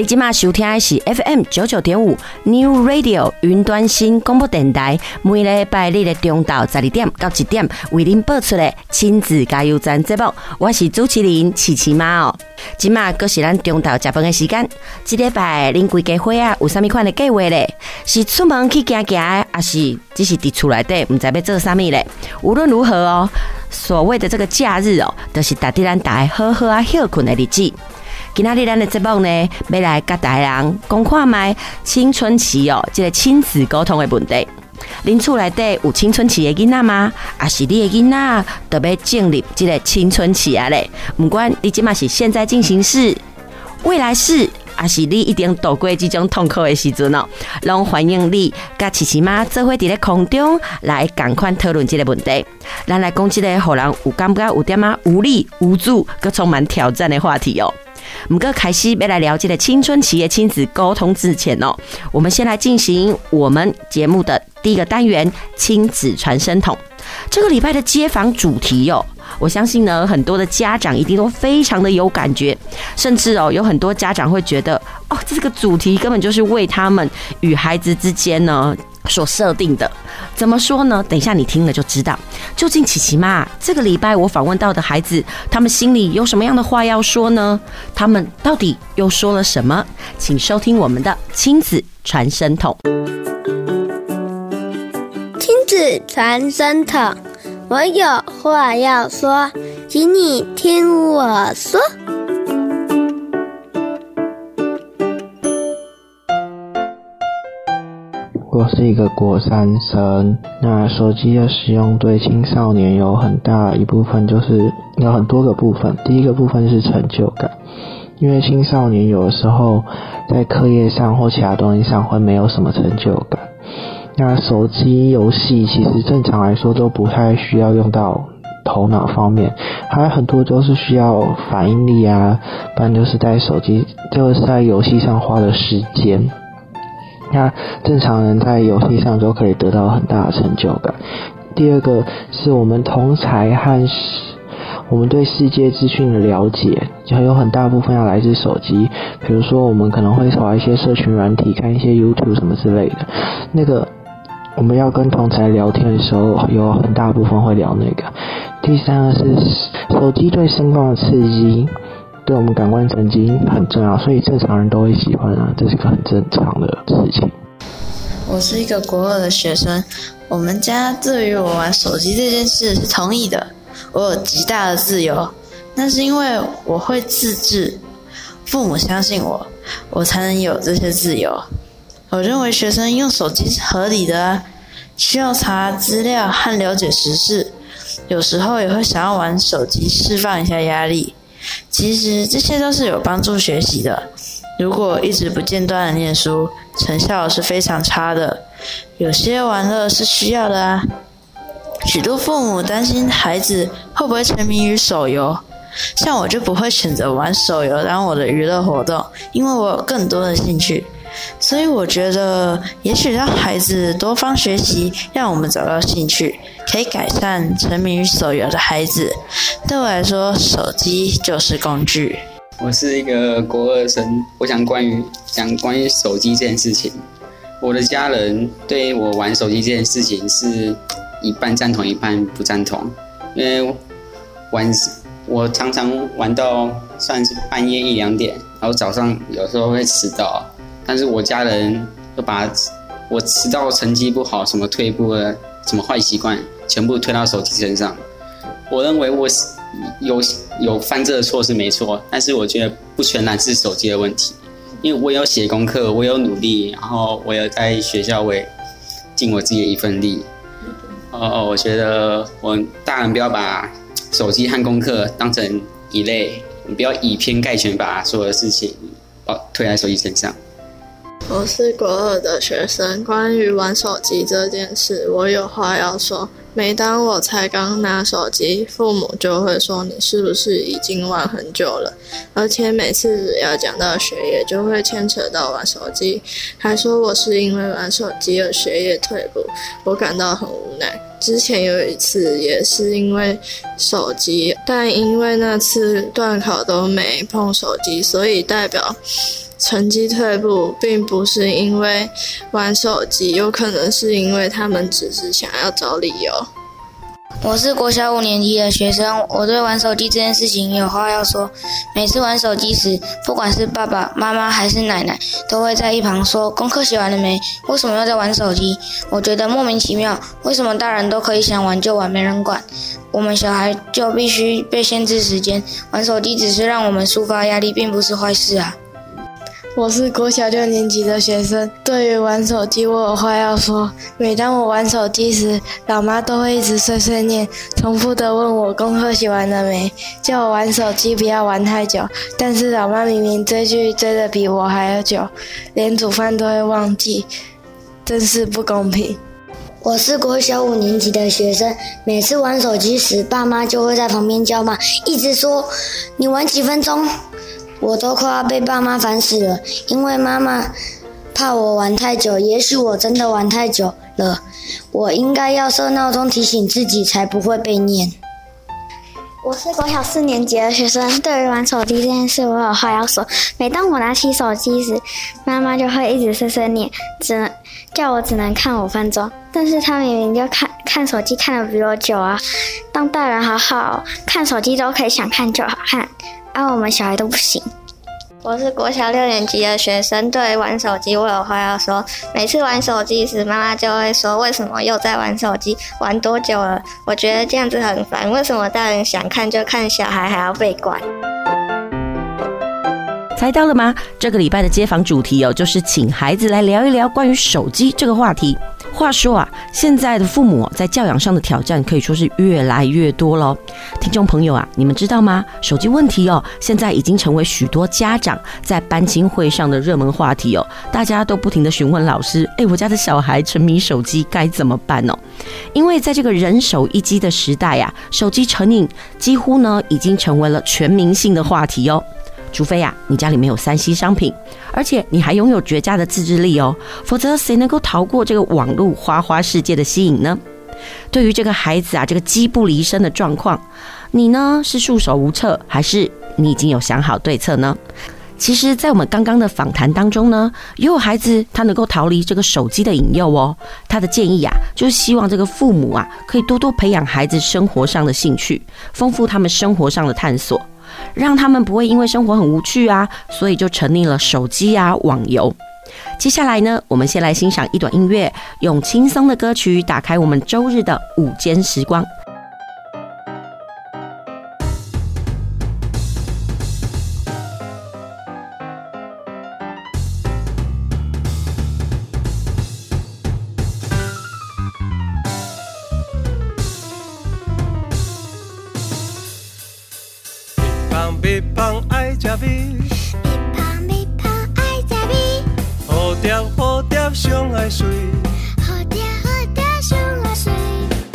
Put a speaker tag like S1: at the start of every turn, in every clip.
S1: 你今麦收听的是 FM 九九点五 New Radio 云端新广播电台，每礼拜日的中昼十二点到一点为您播出的亲子加油站节目，我是主持人琪琪妈哦。今麦阁是咱中昼食饭的时间，这礼拜恁规家伙啊有啥物款的计划咧？是出门去行行，还是只是伫厝内底唔知要做啥物咧？无论如何哦，所谓的这个假日哦，都、是值得咱大家好好啊休困的日子。今仔日咱的节目呢，要来甲大家讲看卖青春期哦，这个亲子沟通的问题。恁厝内底有青春期的囡仔吗？还是你的囡仔特别进入这个青春期啊嘞？不管你即马是现在进行式、未来式，还是你一定度过这种痛苦的时阵哦，拢欢迎你甲琪琪妈做伙伫咧空中来赶快讨论这个问题。咱来讲这个互人有感觉有点啊无力、无助，搁充满挑战的话题哦。我们哥凯西要来了解的青春企业亲子沟通之前哦，我们先来进行我们节目的第一个单元亲子传声筒。这个礼拜的街访主题哦，我相信呢，很多的家长一定都非常的有感觉，甚至哦，有很多家长会觉得哦，这个主题根本就是为他们与孩子之间呢。所设定的，怎么说呢？等一下你听了就知道。究竟琪琪妈这个礼拜我访问到的孩子，他们心里有什么样的话要说呢？他们到底又说了什么？请收听我们的亲子传声筒。
S2: 亲子传声筒，我有话要说，请你听我说。
S3: 我是一个国三生，那手机的使用对青少年有很大一部分，就是有很多个部分。第一个部分是成就感，因为青少年有的时候在课业上或其他东西上会没有什么成就感。那手机游戏其实正常来说都不太需要用到头脑方面，还有很多都是需要反应力啊，不然就是在手机就是在游戏上花的时间。那正常人在游戏上都可以得到很大的成就感。第二个是我们同才和我们对世界资讯的了解，就有很大部分要来自手机。比如说，我们可能会刷一些社群软体，看一些 YouTube 什么之类的。那个我们要跟同才聊天的时候，有很大部分会聊那个。第三个是手机对声光的刺激。对我们感官神经很重要，所以正常人都会喜欢啊，这是个很正常的事情。
S4: 我是一个国二的学生，我们家对于我玩手机这件事是同意的，我有极大的自由，那是因为我会自制，父母相信我，我才能有这些自由。我认为学生用手机是合理的啊，需要查资料和了解时事，有时候也会想要玩手机释放一下压力。其实这些都是有帮助学习的。如果一直不间断的念书，成效是非常差的。有些玩乐是需要的啊。许多父母担心孩子会不会沉迷于手游，像我就不会选择玩手游当我的娱乐活动，因为我有更多的兴趣。所以我觉得，也许让孩子多方学习，让我们找到兴趣，可以改善沉迷于手游的孩子。对我来说，手机就是工具。
S5: 我是一个国二生，我想关于讲关于手机这件事情。我的家人对我玩手机这件事情是一半赞同，一半不赞同。因为玩，我常常玩到算是半夜一两点，然后早上有时候会迟到。但是我家人都把我迟到成绩不好、什么退步了、什么坏习惯，全部推到手机身上。我认为我有有犯这个错是没错，但是我觉得不全然是手机的问题，因为我有写功课，我有努力，然后我有在学校为尽我自己的一份力。哦哦，我觉得我大人不要把手机和功课当成一类，你不要以偏概全，把所有的事情哦推在手机身上。
S6: 我是国二的学生，关于玩手机这件事，我有话要说。每当我才刚拿手机，父母就会说你是不是已经玩很久了？而且每次只要讲到学业，就会牵扯到玩手机，还说我是因为玩手机而学业退步，我感到很无奈。之前有一次也是因为手机，但因为那次段考都没碰手机，所以代表。成绩退步，并不是因为玩手机，有可能是因为他们只是想要找理由。
S7: 我是国小五年级的学生，我对玩手机这件事情有话要说。每次玩手机时，不管是爸爸妈妈还是奶奶，都会在一旁说：“功课写完了没？为什么要在玩手机？”我觉得莫名其妙，为什么大人都可以想玩就玩，没人管，我们小孩就必须被限制时间？玩手机只是让我们抒发压力，并不是坏事啊。
S8: 我是国小六年级的学生，对于玩手机，我有话要说。每当我玩手机时，老妈都会一直碎碎念，重复的问我功课写完了没，叫我玩手机不要玩太久。但是老妈明明追剧追得比我还要久，连煮饭都会忘记，真是不公平。
S9: 我是国小五年级的学生，每次玩手机时，爸妈就会在旁边叫骂，一直说你玩几分钟。我都快要被爸妈烦死了，因为妈妈怕我玩太久。也许我真的玩太久了，我应该要设闹钟提醒自己，才不会被念。
S10: 我是国小四年级的学生，对于玩手机这件事，我有话要说。每当我拿起手机时，妈妈就会一直碎碎念，只能叫我只能看五分钟。但是她明明就看看手机看的比我久啊！当大人好好看手机都可以想看就好看。啊，我们小孩都不行。
S11: 我是国小六年级的学生，对玩手机我有话要说。每次玩手机时，妈妈就会说：“为什么又在玩手机？玩多久了？”我觉得这样子很烦。为什么大人想看就看，小孩还要被管？
S1: 猜到了吗？这个礼拜的街访主题哦，就是请孩子来聊一聊关于手机这个话题。话说啊，现在的父母在教养上的挑战可以说是越来越多喽。听众朋友啊，你们知道吗？手机问题哦，现在已经成为许多家长在班亲会上的热门话题哦。大家都不停的询问老师：“哎，我家的小孩沉迷手机该怎么办呢？”因为在这个人手一机的时代呀，手机成瘾几乎呢已经成为了全民性的话题哦。除非呀，你家里没有三 C 商品，而且你还拥有绝佳的自制力哦，否则谁能够逃过这个网络花花世界的吸引呢？对于这个孩子啊，这个机不离身的状况，你呢是束手无策，还是你已经有想好对策呢？其实，在我们刚刚的访谈当中呢，也有孩子他能够逃离这个手机的引诱哦。他的建议啊，就是希望这个父母啊，可以多多培养孩子生活上的兴趣，丰富他们生活上的探索。让他们不会因为生活很无趣啊，所以就沉溺了手机啊、网游。接下来呢，我们先来欣赏一段音乐，用轻松的歌曲打开我们周日的午间时光。
S12: 上爱水，
S13: 好爹好爹上爱水，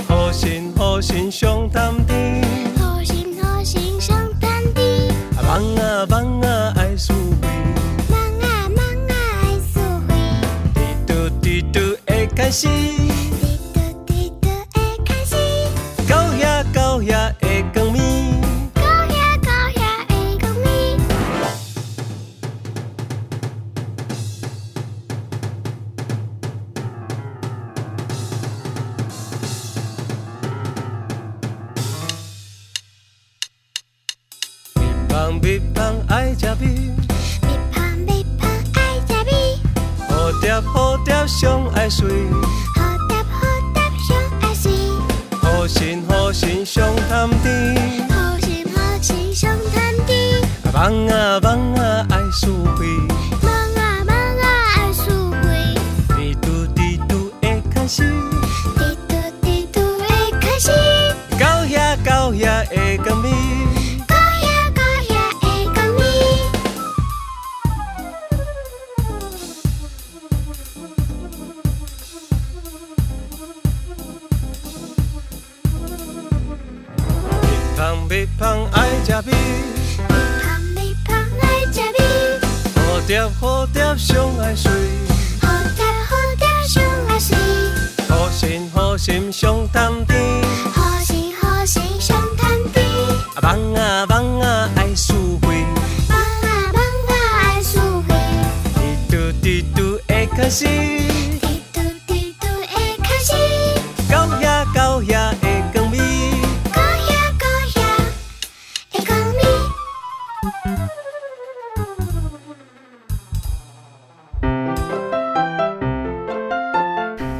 S12: 好心好心上淡定，
S13: 好心好心上淡定，
S12: 啊忙啊忙啊爱思维，
S13: 忙啊忙啊爱思维，
S12: 滴嘟滴嘟
S13: 会开心。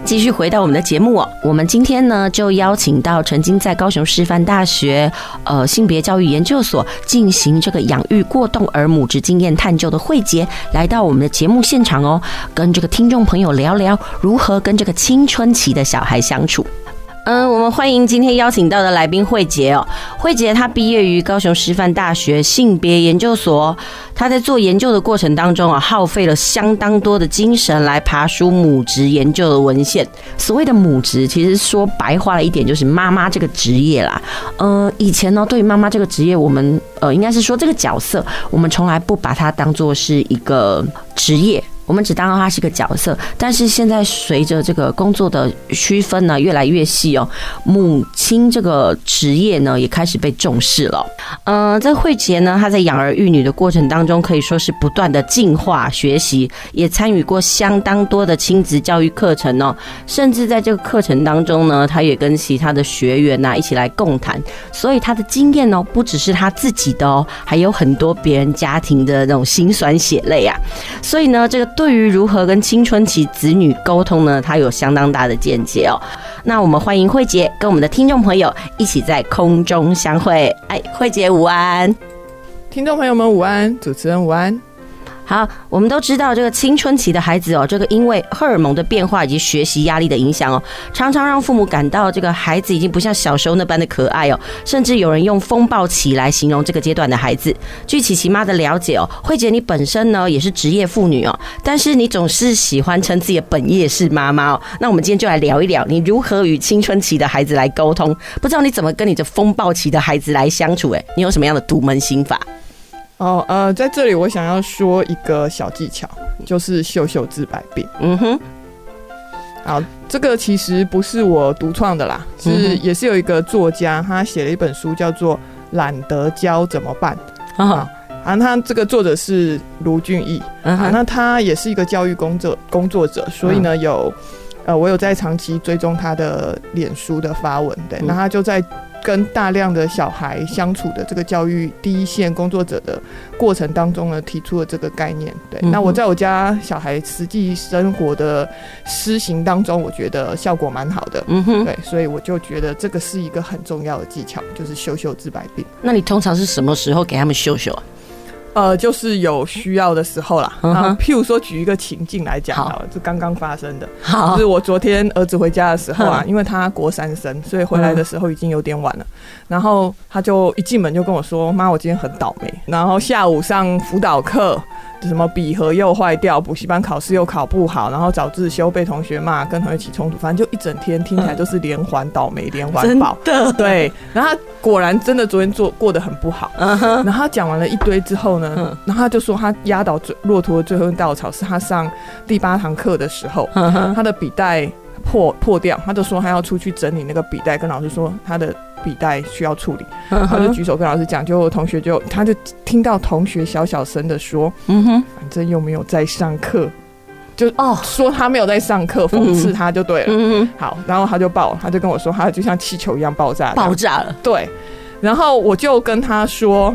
S1: 继续回到我们的节目，我们今天呢就邀请到曾经在高雄师范大学呃性别教育研究所进行这个养育过动儿母职经验探究的慧杰来到我们的节目现场哦，跟这个听众朋友聊聊如何跟这个青春期的小孩相处。嗯，我们欢迎今天邀请到的来宾慧婕哦。慧婕她毕业于高雄师范大学性别研究所，她在做研究的过程当中啊，耗费了相当多的精神来爬梳母职研究的文献。所谓的母职，其实说白话了一点，就是妈妈这个职业啦。嗯，以前呢，对于妈妈这个职业，我们呃，应该是说这个角色，我们从来不把它当做是一个职业。我们只当它是一个角色，但是现在随着这个工作的区分呢越来越细哦，母亲这个职业呢也开始被重视了。嗯，在慧杰呢，他在养儿育女的过程当中，可以说是不断的进化学习，也参与过相当多的亲子教育课程哦，甚至在这个课程当中呢，他也跟其他的学员呐一起来共谈，所以他的经验哦，不只是他自己的哦，还有很多别人家庭的那种辛酸血泪啊，所以呢，这个。对于如何跟青春期子女沟通呢，他有相当大的见解哦。那我们欢迎慧杰跟我们的听众朋友一起在空中相会。哎，慧杰午安，
S14: 听众朋友们午安，主持人午安。
S1: 好，我们都知道这个青春期的孩子哦，这个因为荷尔蒙的变化以及学习压力的影响哦，常常让父母感到这个孩子已经不像小时候那般的可爱哦，甚至有人用风暴期来形容这个阶段的孩子。据琪琪妈的了解哦，慧姐你本身呢也是职业妇女哦，但是你总是喜欢称自己的本业是妈妈哦。那我们今天就来聊一聊你如何与青春期的孩子来沟通，不知道你怎么跟你这风暴期的孩子来相处？诶，你有什么样的独门心法？
S14: 哦，呃，在这里我想要说一个小技巧，就是秀秀治百病。嗯哼，好，这个其实不是我独创的啦，是也是有一个作家，他写了一本书，叫做《懒得教怎么办》啊。啊，他这个作者是卢俊义啊，那他也是一个教育工作工作者，所以呢，有呃，我有在长期追踪他的脸书的发文，对，那他就在。跟大量的小孩相处的这个教育第一线工作者的过程当中呢，提出了这个概念。对，那我在我家小孩实际生活的施行当中，我觉得效果蛮好的。嗯哼，对，所以我就觉得这个是一个很重要的技巧，就是修修治百病。
S1: 那你通常是什么时候给他们修修啊？
S14: 呃，就是有需要的时候啦。啊，譬如说举一个情境来讲好。了，就刚刚发生的，好，就是我昨天儿子回家的时候啊，因为他国三生，所以回来的时候已经有点晚了。然后他就一进门就跟我说：“妈，我今天很倒霉。”然后下午上辅导课。什么笔盒又坏掉，补习班考试又考不好，然后早自修被同学骂，跟同学起冲突，反正就一整天听起来都是连环倒霉，连环爆。
S1: 真的
S14: 对，然后他果然真的昨天做过得很不好。然后他讲完了一堆之后呢，然后他就说他压倒最骆驼的最后一稻草是他上第八堂课的时候，他的笔袋破破掉，他就说他要出去整理那个笔袋，跟老师说他的。笔袋需要处理，他就举手跟老师讲，就同学就他就听到同学小小声的说：“嗯哼，反正又没有在上课，就哦说他没有在上课，讽刺他就对了。嗯哼，好，然后他就爆，他就跟我说，他就像气球一样爆炸，
S1: 爆炸了。
S14: 对，然后我就跟他说。”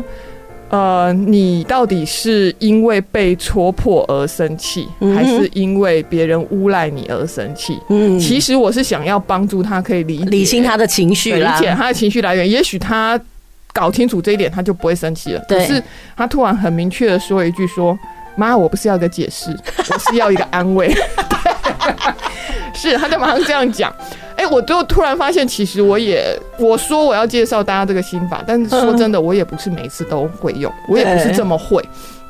S14: 呃，你到底是因为被戳破而生气，嗯、还是因为别人诬赖你而生气？嗯，其实我是想要帮助他，可以理
S1: 理清他的情绪，
S14: 理解他的情绪来源。也许他搞清楚这一点，他就不会生气了。可是他突然很明确的说一句：“说妈，我不是要个解释，我是要一个安慰。” 是，他就马上这样讲。哎、欸，我就突然发现，其实我也我说我要介绍大家这个心法，但是说真的，我也不是每次都会用，我也不是这么会。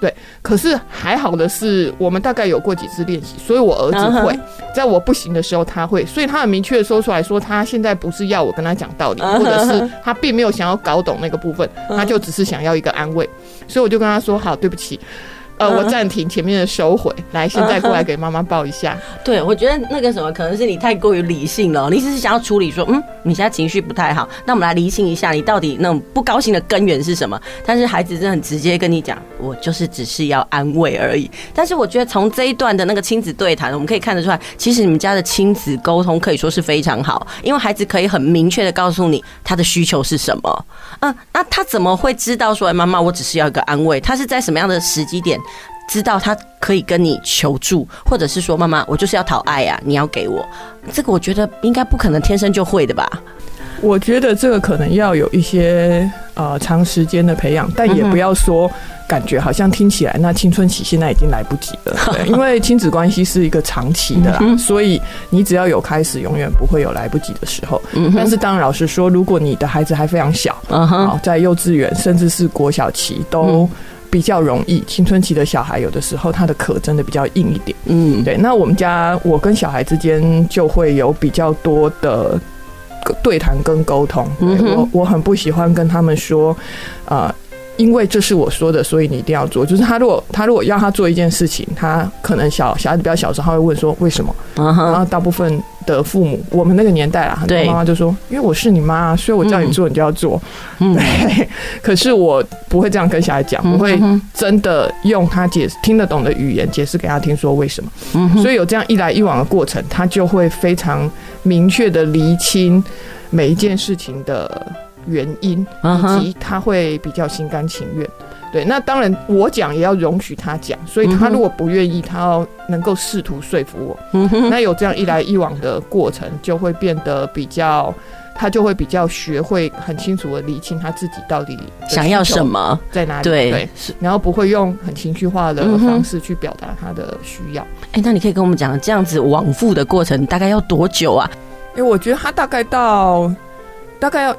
S14: 对，可是还好的是，我们大概有过几次练习，所以我儿子会在我不行的时候他会，所以他很明确的说出来说，他现在不是要我跟他讲道理，或者是他并没有想要搞懂那个部分，他就只是想要一个安慰，所以我就跟他说好，对不起。呃，我暂停前面的收回，来，现在过来给妈妈抱一下。
S1: 对，我觉得那个什么，可能是你太过于理性了。你只是想要处理说，嗯，你现在情绪不太好，那我们来理清一下，你到底那种不高兴的根源是什么？但是孩子真的很直接跟你讲，我就是只是要安慰而已。但是我觉得从这一段的那个亲子对谈，我们可以看得出来，其实你们家的亲子沟通可以说是非常好，因为孩子可以很明确的告诉你他的需求是什么。嗯，那他怎么会知道说，哎，妈妈，我只是要一个安慰？他是在什么样的时机点？知道他可以跟你求助，或者是说，妈妈，我就是要讨爱呀，你要给我这个，我觉得应该不可能天生就会的吧？
S14: 我觉得这个可能要有一些呃长时间的培养，但也不要说感觉好像听起来那青春期现在已经来不及了，对，因为亲子关系是一个长期的啦，所以你只要有开始，永远不会有来不及的时候。但是当然老实说，如果你的孩子还非常小，好在幼稚园甚至是国小期都。比较容易，青春期的小孩有的时候他的壳真的比较硬一点。嗯，对。那我们家我跟小孩之间就会有比较多的对谈跟沟通。嗯，我我很不喜欢跟他们说，呃。因为这是我说的，所以你一定要做。就是他如果他如果要他做一件事情，他可能小小孩子比较小的时候，他会问说为什么？Uh huh. 然后大部分的父母，我们那个年代啊，很多妈妈就说，因为我是你妈，所以我叫你做，你就要做。嗯、对。可是我不会这样跟小孩讲，我会真的用他解释听得懂的语言解释给他听，说为什么。嗯、所以有这样一来一往的过程，他就会非常明确的厘清每一件事情的。原因以及他会比较心甘情愿，对。那当然我讲也要容许他讲，所以他如果不愿意，他要能够试图说服我。那有这样一来一往的过程，就会变得比较，他就会比较学会很清楚的理清他自己到底
S1: 想要什么，在哪里。对，
S14: 然后不会用很情绪化的方式去表达他的需要。
S1: 哎，那你可以跟我们讲这样子往复的过程大概要多久啊？
S14: 因为我觉得他大概到大概要。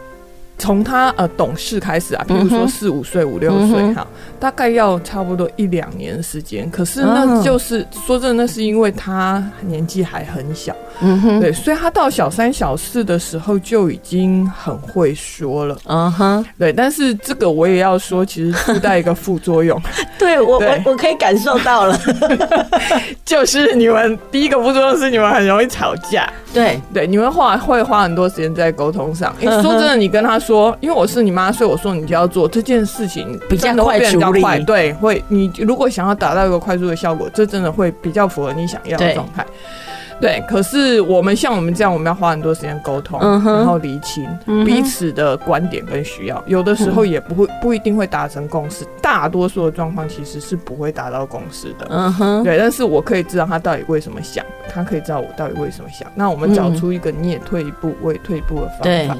S14: 从他呃懂事开始啊，比如说四五岁、五六岁哈，大概要差不多一两年的时间。可是那就是说真的，那是因为他年纪还很小，嗯哼，对，所以他到小三、小四的时候就已经很会说了，嗯哼，对。但是这个我也要说，其实附带一个副作用，
S1: 对我我我可以感受到了，
S14: 就是你们第一个副作用是你们很容易吵架，
S1: 对
S14: 对，你们花会花很多时间在沟通上。你说真的，你跟他说。因为我是你妈，所以我说你就要做这件事情，
S1: 比较快处理。
S14: 对，会你如果想要达到一个快速的效果，这真的会比较符合你想要的状态。对，可是我们像我们这样，我们要花很多时间沟通，嗯、然后厘清彼此的观点跟需要，有的时候也不会不一定会达成共识。大多数的状况其实是不会达到共识的。嗯哼，对，但是我可以知道他到底为什么想，他可以知道我到底为什么想。那我们找出一个你也退一步，我也退一步的方法。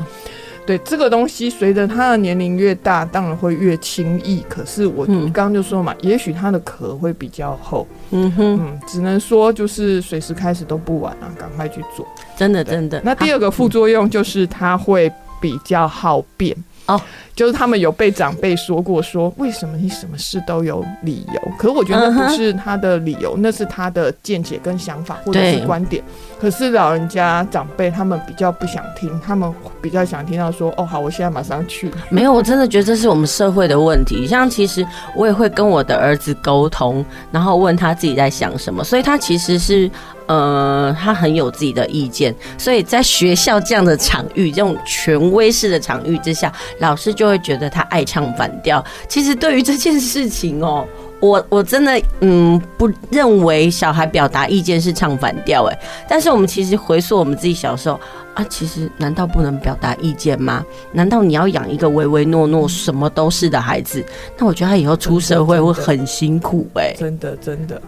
S14: 对这个东西，随着他的年龄越大，当然会越轻易。可是我刚刚就说嘛，嗯、也许他的壳会比较厚。嗯哼，嗯，只能说就是随时开始都不晚啊，赶快去做。
S1: 真的，真的。
S14: 那第二个副作用就是他会比较好辩。哦，就是他们有被长辈说过，说为什么你什么事都有理由？可是我觉得那不是他的理由，那是他的见解跟想法或者是观点。可是老人家长辈他们比较不想听，他们比较想听到说，哦，好，我现在马上去。
S1: 没有，我真的觉得这是我们社会的问题。像其实我也会跟我的儿子沟通，然后问他自己在想什么，所以他其实是。呃，他很有自己的意见，所以在学校这样的场域，这种权威式的场域之下，老师就会觉得他爱唱反调。其实对于这件事情哦，我我真的嗯不认为小孩表达意见是唱反调哎。但是我们其实回溯我们自己小时候啊，其实难道不能表达意见吗？难道你要养一个唯唯诺诺什么都是的孩子？那我觉得他以后出社会会很辛苦哎，
S14: 真的真的。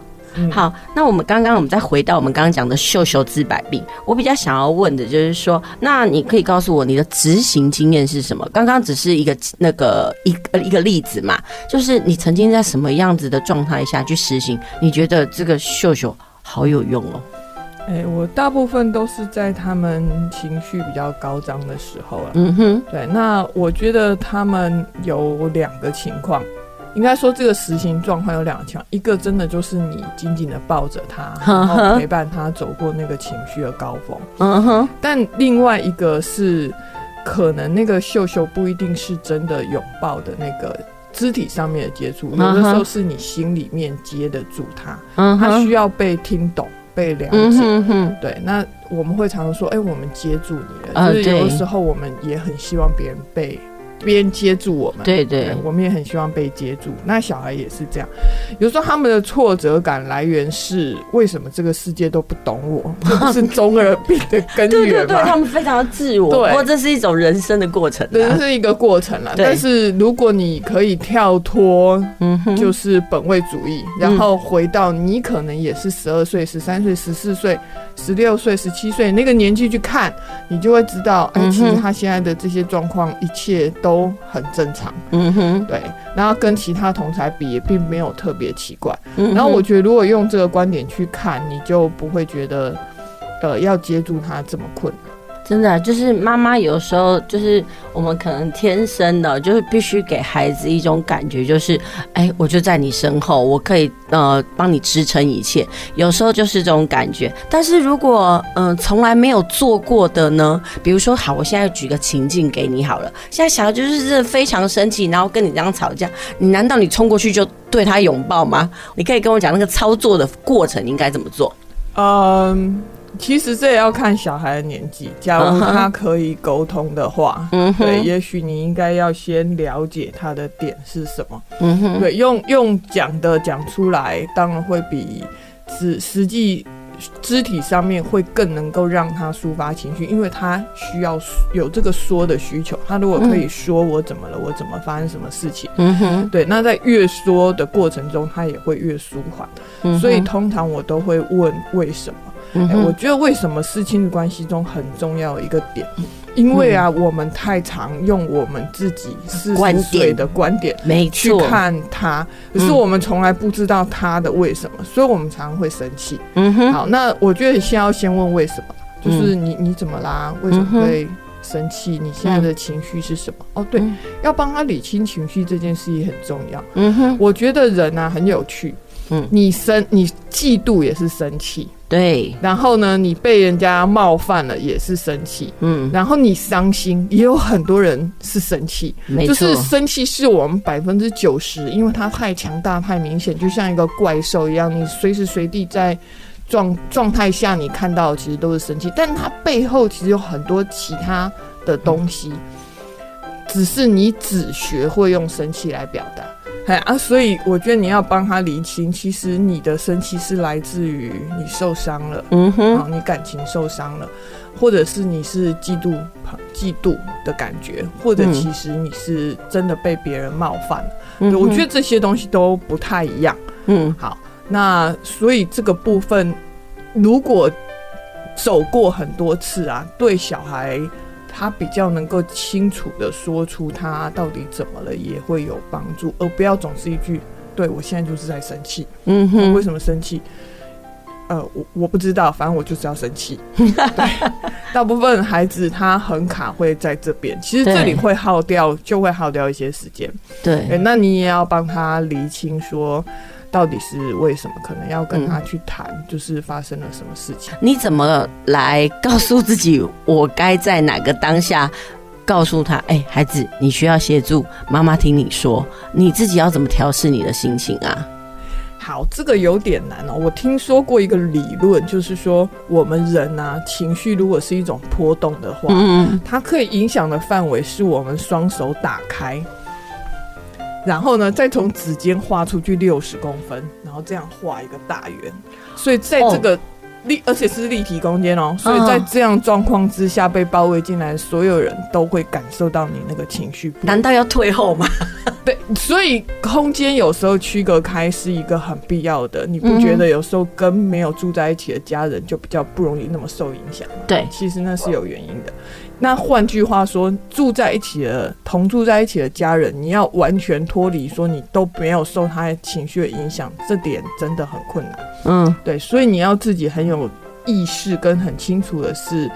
S1: 好，那我们刚刚我们再回到我们刚刚讲的秀秀治百病，我比较想要问的就是说，那你可以告诉我你的执行经验是什么？刚刚只是一个那个一个一个例子嘛，就是你曾经在什么样子的状态下去实行？你觉得这个秀秀好有用哦？
S14: 哎、欸，我大部分都是在他们情绪比较高涨的时候啊。嗯哼，对，那我觉得他们有两个情况。应该说这个实行状况有两个情况，一个真的就是你紧紧的抱着他，然后陪伴他走过那个情绪的高峰。嗯哼。但另外一个是，可能那个秀秀不一定是真的拥抱的那个肢体上面的接触，有的时候是你心里面接得住他，他需要被听懂。被了解，对，那我们会常常说，哎、欸，我们接住你了，呃、就是有的时候我们也很希望别人被。别人接住我们，对对，对，我们也很希望被接住。那小孩也是这样，有时候他们的挫折感来源是为什么这个世界都不懂我，这不是中二病的根源吗？对对对，
S1: 他们非常的自我，对，不过这是一种人生的过程，
S14: 这是一个过程了。但是如果你可以跳脱，嗯，就是本位主义，然后回到你可能也是十二岁、十三岁、十四岁、十六岁、十七岁那个年纪去看，你就会知道，哎，其实他现在的这些状况，一切都。很正常，嗯哼，对，然后跟其他同才比也并没有特别奇怪，嗯，然后我觉得如果用这个观点去看，你就不会觉得，呃，要接住他这么困难。
S1: 真的，就是妈妈有时候就是我们可能天生的，就是必须给孩子一种感觉，就是哎，我就在你身后，我可以呃帮你支撑一切。有时候就是这种感觉。但是如果嗯、从来没有做过的呢？比如说，好，我现在举个情境给你好了。现在小孩就是真的非常生气，然后跟你这样吵架，你难道你冲过去就对他拥抱吗？你可以跟我讲那个操作的过程应该怎么做？
S14: 嗯。其实这也要看小孩的年纪。假如他可以沟通的话，嗯、uh，huh. 对，也许你应该要先了解他的点是什么。嗯哼，对，用用讲的讲出来，当然会比实实际肢体上面会更能够让他抒发情绪，因为他需要有这个说的需求。他如果可以说我怎么了，我怎么发生什么事情，嗯哼，对，那在越说的过程中，他也会越舒缓。所以通常我都会问为什么。欸、我觉得为什么是亲子关系中很重要的一个点，因为啊，嗯、我们太常用我们自己四十岁的观点没去看他，可是我们从来不知道他的为什么，所以我们常常会生气。嗯哼，好，那我觉得先要先问为什么，就是你你怎么啦？为什么会生气？你现在的情绪是什么？哦，对，要帮他理清情绪这件事也很重要。嗯哼，我觉得人啊很有趣。嗯，你生你嫉妒也是生气。对，然后呢，你被人家冒犯了也是生气，嗯，然后你伤心也有很多人是生气，就是生气是我们百分之九十，因为它太强大、太明显，就像一个怪兽一样，你随时随地在状状态下你看到的其实都是生气，但它背后其实有很多其他的东西，嗯，只是你只学会用生气来表达。哎啊，所以我觉得你要帮他理清，其实你的生气是来自于你受伤了，嗯哼，啊，你感情受伤了，或者是你是嫉妒、嫉妒的感觉，或者其实你是真的被别人冒犯了。嗯，我觉得这些东西都不太一样。嗯，好，那所以这个部分如果走过很多次啊，对小孩。他比较能够清楚的说出他到底怎么了，也会有帮助，而不要总是一句“对，我现在就是在生气”。嗯哼，为什么生气？呃，我我不知道，反正我就是要生气。对，大部分孩子他很卡会在这边，其实这里会耗掉，就会耗掉一些时间。对，欸，那你也要帮他厘清说。到底是为什么？可能要跟他去谈，就是发生了什么事情？
S1: 你怎么来告诉自己，我该在哪个当下告诉他？哎，孩子，你需要协助，妈妈听你说。你自己要怎么调试你的心情啊？
S14: 好，这个有点难哦。我听说过一个理论，就是说我们人啊，情绪如果是一种波动的话，嗯，它可以影响的范围是我们双手打开。然后呢，再从指尖画出去六十公分，然后这样画一个大圆。所以在这个立，而且是立体空间哦。所以在这样状况之下，被包围进来，所有人都会感受到你那个情绪。
S1: 难道要退后吗？
S14: 对，所以空间有时候区隔开是一个很必要的。你不觉得有时候跟没有住在一起的家人就比较不容易那么受影响吗？对，其实那是有原因的。那换句话说，住在一起的、同住在一起的家人，你要完全脱离，说你都没有受他的情绪的影响，这点真的很困难。嗯，对，所以你要自己很有意识跟很清楚的是，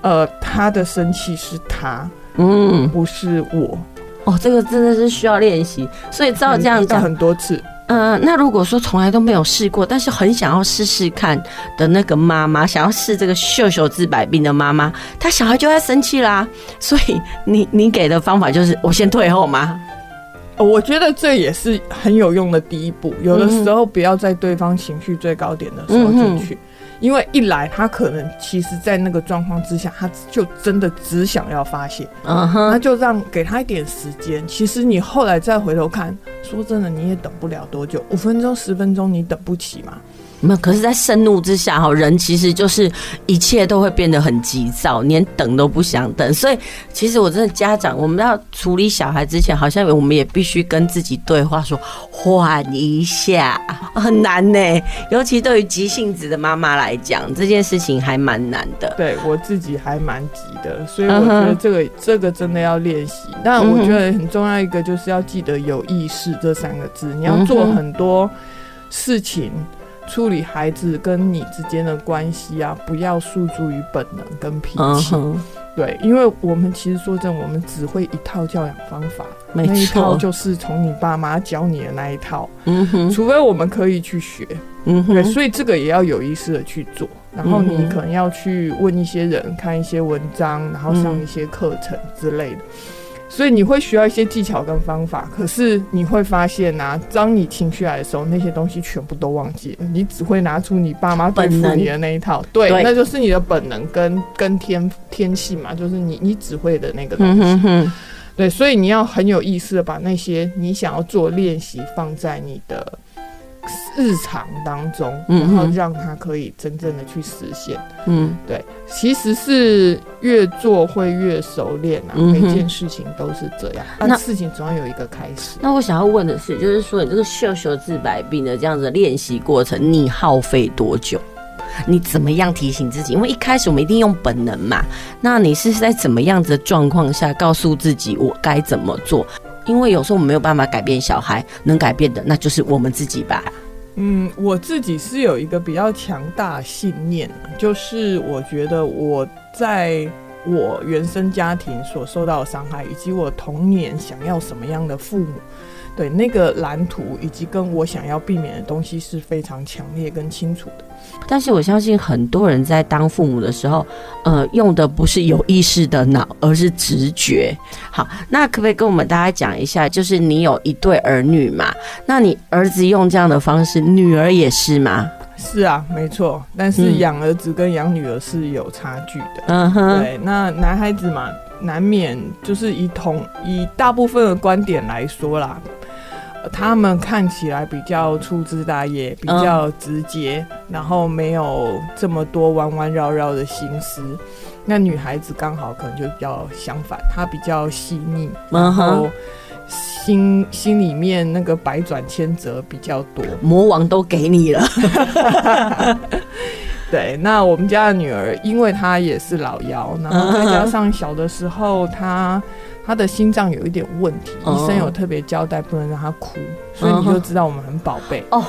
S14: 呃，他的生气是他，嗯，不是我。
S1: 哦，这个真的是需要练习。所以照这样讲，
S14: 很多次。
S1: 嗯、那如果说从来都没有试过，但是很想要试试看的那个妈妈，想要试这个秀秀治百病的妈妈，她小孩就在生气啦。所以你你给的方法就是我先退后吗？
S14: 我觉得这也是很有用的第一步。有的时候不要在对方情绪最高点的时候进去。因为一来，他可能其实，在那个状况之下，他就真的只想要发泄，嗯哼，那就让给他一点时间。其实你后来再回头看，说真的，你也等不了多久，五分钟、十分钟，你等不起吗？
S1: 没有，可是，在盛怒之下，哈，人其实就是一切都会变得很急躁，连等都不想等。所以，其实我真的家长，我们要处理小孩之前，好像我们也必须跟自己对话，说缓一下，很难呢。尤其对于急性子的妈妈来讲，这件事情还蛮难的。
S14: 对我自己还蛮急的，所以我觉得这个、uh -huh. 这个真的要练习。但我觉得很重要一个就是要记得有意识这三个字，你要做很多事情。处理孩子跟你之间的关系啊，不要诉诸于本能跟脾气。Uh -huh. 对，因为我们其实说真的，我们只会一套教养方法，那一套就是从你爸妈教你的那一套。嗯哼，除非我们可以去学。嗯哼，对，所以这个也要有意识的去做。然后你可能要去问一些人，看一些文章，然后上一些课程之类的。所以你会需要一些技巧跟方法，可是你会发现呐、啊，当你情绪来的时候，那些东西全部都忘记了，你只会拿出你爸妈对付你的那一套，对，对，那就是你的本能跟跟天天气嘛，就是你你只会的那个东西，嗯哼。哼，对，所以你要很有意识的把那些你想要做练习放在你的。日常当中，然后让他可以真正的去实现。嗯，对，其实是越做会越熟练啊、嗯。每件事情都是这样，那事情总要有一个开始。
S1: 那，我想要问的是，就是说你这个秀秀治百病的这样子练习过程，你耗费多久？你怎么样提醒自己？因为一开始我们一定用本能嘛。那你是在怎么样子的状况下告诉自己我该怎么做？因为有时候我们没有办法改变小孩，能改变的那就是我们自己吧。
S14: 嗯，我自己是有一个比较强大信念，就是我觉得我在我原生家庭所受到的伤害，以及我童年想要什么样的父母。对那个蓝图以及跟我想要避免的东西是非常强烈跟清楚的，
S1: 但是我相信很多人在当父母的时候，呃，用的不是有意识的脑，而是直觉。好，那可不可以跟我们大家讲一下？就是你有一对儿女嘛？那你儿子用这样的方式，女儿也是吗？
S14: 是啊，没错。但是养儿子跟养女儿是有差距的。嗯哼，对，那男孩子嘛，难免就是以同以大部分的观点来说啦。他们看起来比较粗枝大叶，比较直接，嗯，然后没有这么多弯弯绕绕的心思。那女孩子刚好可能就比较相反，她比较细腻，然后心心里面那个百转千折比较多。
S1: 魔王都给你了。
S14: 对，那我们家的女儿，因为她也是老幺，然后再加上小的时候她。他的心脏有一点问题，医生有特别交代不能让他哭，所以你就知道我们很宝贝哦。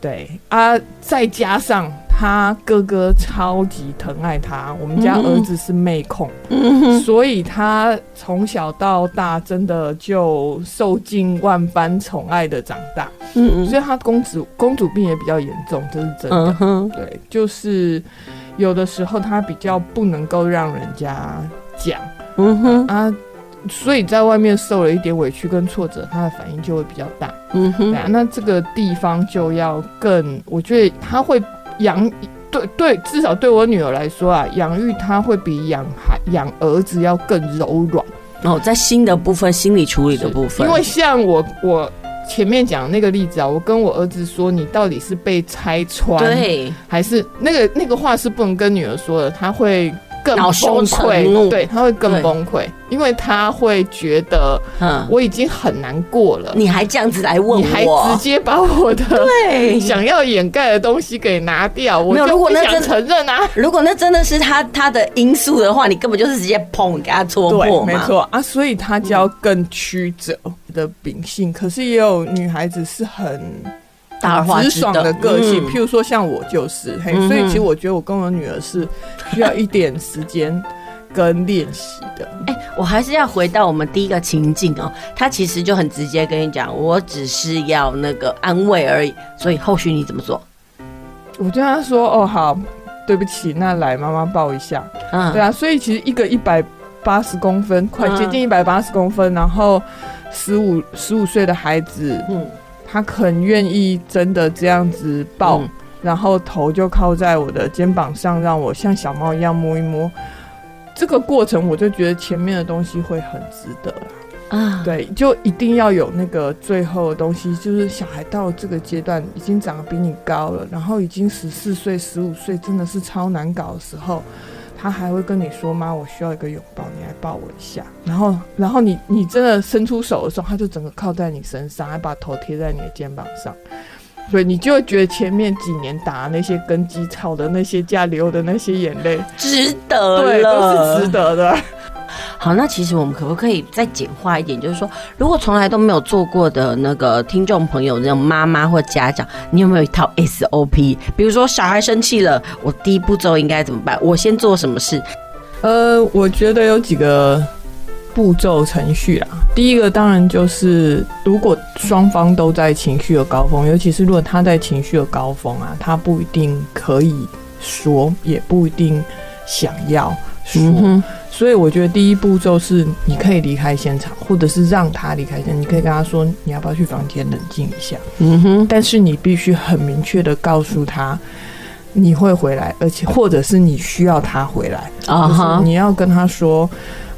S14: 对啊，再加上他哥哥超级疼爱他，我们家儿子是妹控，所以他从小到大真的就受尽万般宠爱的长大。嗯，所以他公主公主病也比较严重，这是真的。对，就是有的时候他比较不能够让人家讲。嗯哼啊。所以在外面受了一点委屈跟挫折，他的反应就会比较大。嗯哼，对啊，那这个地方就要更，我觉得他会养，对对，至少对我女儿来说啊，养育他会比养孩养儿子要更柔软。
S1: 哦，在心的部分，心理处理的部分，
S14: 因为像我我前面讲那个例子啊，我跟我儿子说，你到底是被拆穿，对，还是那个那个话是不能跟女儿说的，他会。更崩溃，对，他会更崩溃，因为他会觉得，嗯，我已经很难过了，
S1: 你还这样子来问我，
S14: 你还直接把我的 对。想要掩盖的东西给拿掉，我就不想承认啊。
S1: 如果那真的是他他的因素的话，你根本就是直接砰给他戳破嘛，
S14: 没错。啊，所以他就要更曲折的秉性，可是也有女孩子是很。直爽的个性，嗯，譬如说像我就是，嘿，所以其实我觉得我跟我女儿是需要一点时间跟练习的。
S1: 哎、欸，我还是要回到我们第一个情境哦，他其实就很直接跟你讲，我只是要那个安慰而已。所以后续你怎么做？
S14: 我就跟他说：“哦，好，对不起，那来妈妈抱一下。”嗯，对啊，所以其实一个一百八十公分，快接近一百八十公分，然后十五十五岁的孩子，嗯，他很愿意真的这样子抱。嗯然后头就靠在我的肩膀上，让我像小猫一样摸一摸。这个过程我就觉得前面的东西会很值得啊。对，就一定要有那个最后的东西，就是小孩到了这个阶段，已经长得比你高了，然后已经十四岁、十五岁，真的是超难搞的时候，他还会跟你说：“妈，我需要一个拥抱，你来抱我一下。”然后，然后你你真的伸出手的时候，他就整个靠在你身上，还把头贴在你的肩膀上。所以，你就会觉得前面几年打那些根基吵的那些架流的那些眼泪
S1: 值得了，
S14: 对，都是值得的。
S1: 好，那其实我们可不可以再简化一点？就是说，如果从来都没有做过的那个听众朋友，那种妈妈或家长，你有没有一套 SOP？比如说，小孩生气了，我第一步骤应该怎么办？我先做什么事？
S14: 呃，我觉得有几个。步骤程序啦，第一个当然就是，如果双方都在情绪的高峰，尤其是如果他在情绪的高峰啊，他不一定可以说，也不一定想要说，嗯、所以我觉得第一步骤是，你可以离开现场，或者是让他离开现场，你可以跟他说，你要不要去房间冷静一下？嗯哼，但是你必须很明确的告诉他，你会回来，而且或者是你需要他回来啊哈，你要跟他说。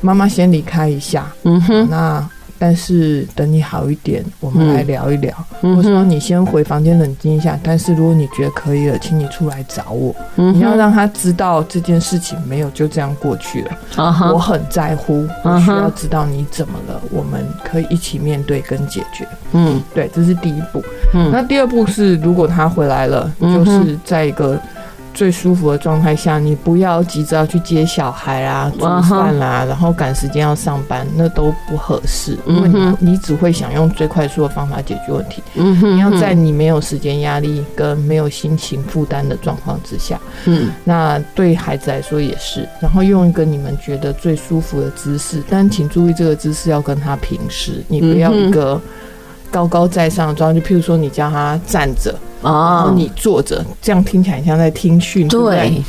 S14: 妈妈先离开一下，嗯哼，那但是等你好一点，我们来聊一聊。嗯、或者说你先回房间冷静一下，但是如果你觉得可以了，请你出来找我。嗯、你要让他知道这件事情没有就这样过去了。Uh-huh. 我很在乎，我需要知道你怎么了，我们可以一起面对跟解决。嗯，对，这是第一步。嗯，那第二步是，如果他回来了，就是在一个。最舒服的状态下，你不要急着要去接小孩啊、煮饭啦，然后赶时间要上班，那都不合适，因为你你只会想用最快速的方法解决问题。你要在你没有时间压力跟没有心情负担的状况之下，嗯，那对孩子来说也是，然后用一个你们觉得最舒服的姿势，但请注意这个姿势要跟他平视，你不要一个高高在上的状态，就譬如说你叫他站着。啊，你坐着，这样听起来很像在听训，对不对？对，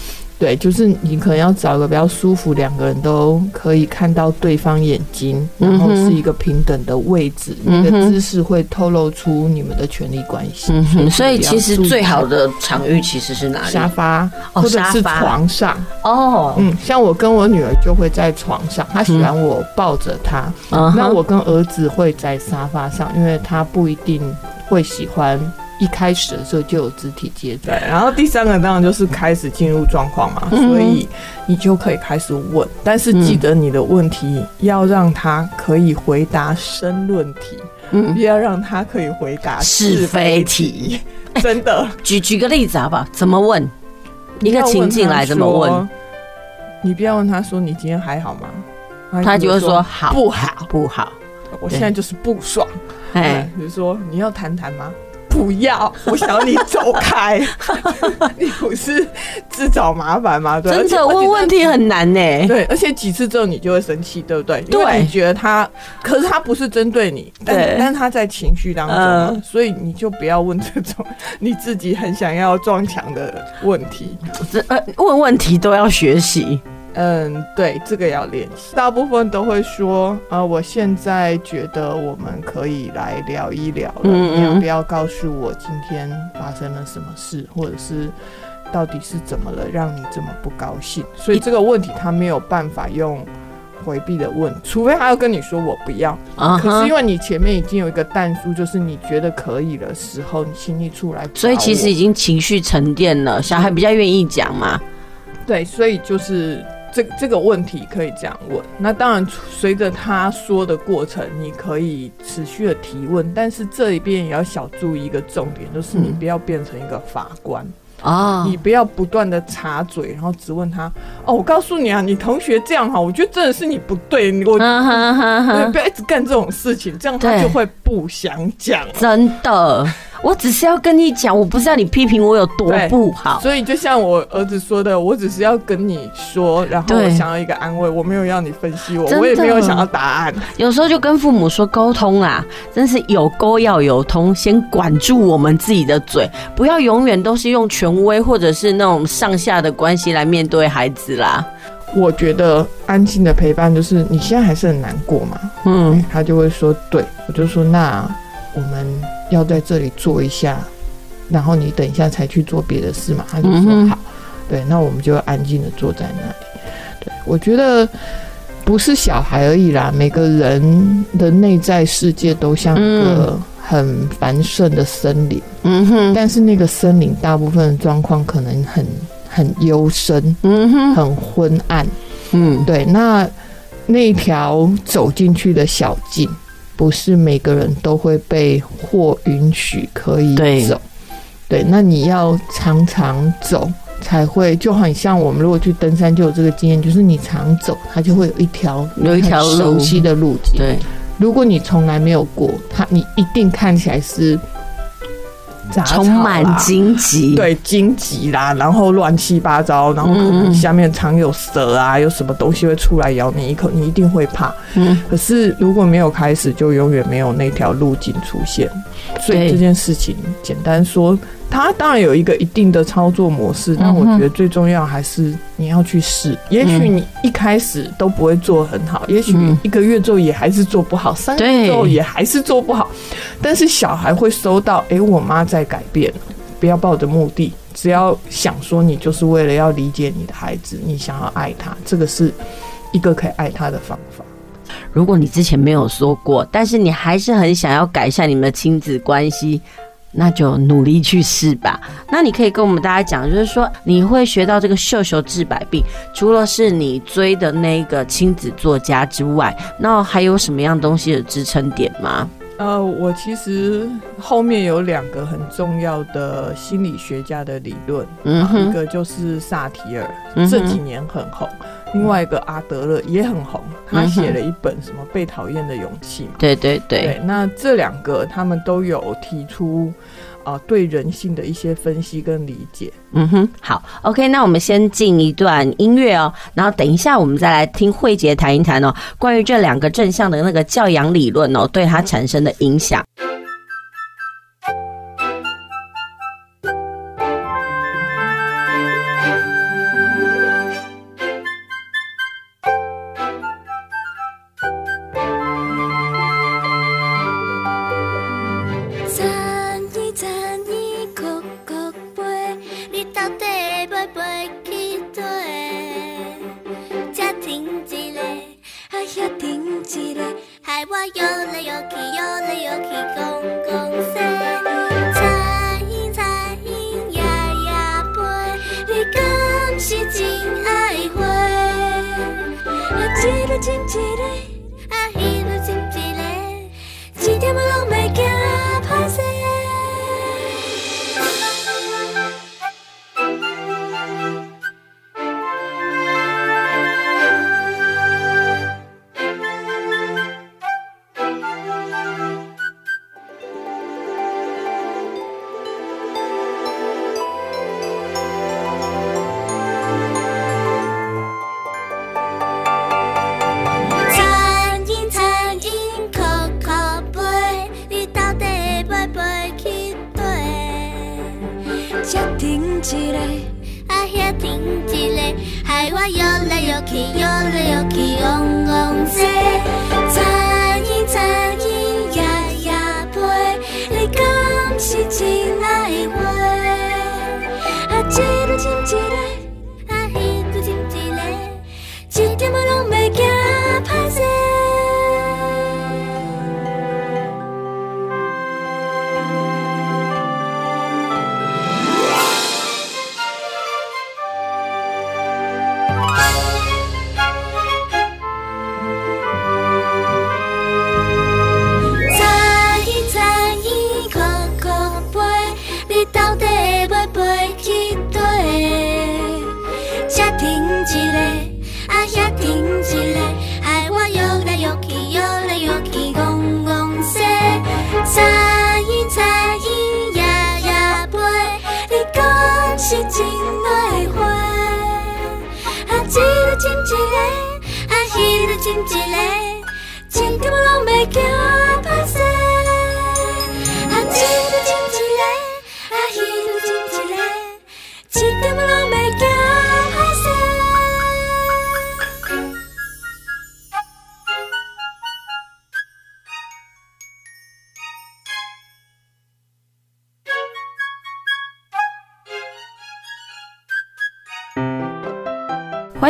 S14: 就是你可能要找一个比较舒服，两个人都可以看到对方眼睛，然后是一个平等的位置，嗯、你的姿势会透露出你们的权利关系。嗯哼，
S1: 所以其实最好的场域其实是哪里？
S14: 沙发，或者是床上。哦，嗯，像我跟我女儿就会在床上，她喜欢我抱着她。嗯，那我跟儿子会在沙发上，因为他不一定会喜欢。一开始的时候就有肢体接触，然后第三个当然就是开始进入状况嘛，所以你就可以开始问，但是记得你的问题要让他可以回答申论题，嗯，不要让他可以回答是非题，真的。
S1: 举举个例子好不好？怎么问？一个情境来怎么问？
S14: 你不要问他说你今天还好吗？
S1: 他就会说好，
S14: 不好，
S1: 不好。
S14: 我现在就是不爽。哎，比如说你要谈谈吗？不要！我想你走开。你不是自找麻烦吗？对，
S1: 真的问问题很难呢。
S14: 对，而且几次之后你就会生气，对不对？对，因为你觉得他，可是他不是针对你，但但他在情绪当中，呃，所以你就不要问这种你自己很想要撞墙的问题。
S1: 这呃，问问题都要学习。
S14: 嗯，对，这个要练习。大部分都会说，呃，我现在觉得我们可以来聊一聊了。嗯嗯，你要不要告诉我今天发生了什么事，或者是到底是怎么了，让你这么不高兴？所以这个问题他没有办法用回避的问，除非他要跟你说我不要。Uh-huh. 可是因为你前面已经有一个但书，就是你觉得可以的时候，你轻易出来，
S1: 所以其实已经情绪沉淀了，小孩比较愿意讲嘛。
S14: 对，所以就是。这这个问题可以这样问，那当然随着他说的过程，你可以持续的提问，但是这一边也要小注意一个重点，就是你不要变成一个法官。啊，嗯、你不要不断的插嘴，然后只问他。哦，我告诉你啊，你同学这样哈，我觉得真的是你不对，我、不要一直干这种事情，这样他就会不想讲。
S1: 真的，我只是要跟你讲，我不是要你批评我有多不好。
S14: 所以就像我儿子说的，我只是要跟你说，然后我想要一个安慰，我没有要你分析我，我也没有想要答案。
S1: 有时候就跟父母说沟通啦，真是有沟要有通，先管住我们自己的嘴，不要永远都是用权威或者是那种上下的关系来面对孩子啦。
S14: 我觉得安静的陪伴就是你现在还是很难过嘛，嗯，他就会说，对，我就说那我们要在这里坐一下，然后你等一下才去做别的事嘛，他就说好，对，那我们就安静的坐在那里。对，我觉得不是小孩而已啦，每个人的内在世界都像一个很繁盛的森林，嗯哼，但是那个森林大部分的状况可能很。很幽深，嗯哼，很昏暗，嗯，对。那那条走进去的小径，不是每个人都会被或允许可以走，对。对，那你要常常走，才会就很像我们如果去登山就有这个经验，就是你常走，它就会有一条
S1: 有一条
S14: 熟悉的路径。
S1: 对，
S14: 如果你从来没有过，它你一定看起来是。
S1: 充满荆棘，
S14: 对荆棘啦，然后乱七八糟，然后可能下面常有蛇啊，有什么东西会出来咬你一口，你一定会怕。嗯，可是如果没有开始，就永远没有那条路径出现。所以这件事情，简单说。它当然有一个一定的操作模式，但我觉得最重要还是你要去试。也许你一开始都不会做很好，也许一个月之后也还是做不好，三个月之后也还是做不好。但是小孩会收到，哎，我妈在改变。不要抱着目的，只要想说你就是为了要理解你的孩子，你想要爱他，这个是一个可以爱他的方法。
S1: 如果你之前没有说过，但是你还是很想要改善你们的亲子关系。那就努力去试吧。那你可以跟我们大家讲，就是说你会学到这个秀秀治百病，除了是你追的那个亲子作家之外，那还有什么样东西的支撑点吗？
S14: 呃，我其实后面有两个很重要的心理学家的理论，嗯哼，一个就是萨提尔，这几年很红。另外一个阿德勒也很红，他写了一本什么《被讨厌的勇气》嘛。
S1: 对对对，
S14: 对。那这两个他们都有提出啊、对人性的一些分析跟理解。
S1: 嗯哼，好，OK，那我们先进一段音乐哦，然后等一下我们再来听慧姐谈一谈哦，关于这两个正向的那个教养理论哦，对他产生的影响。
S13: 亲一个，亲点拢袂惊歹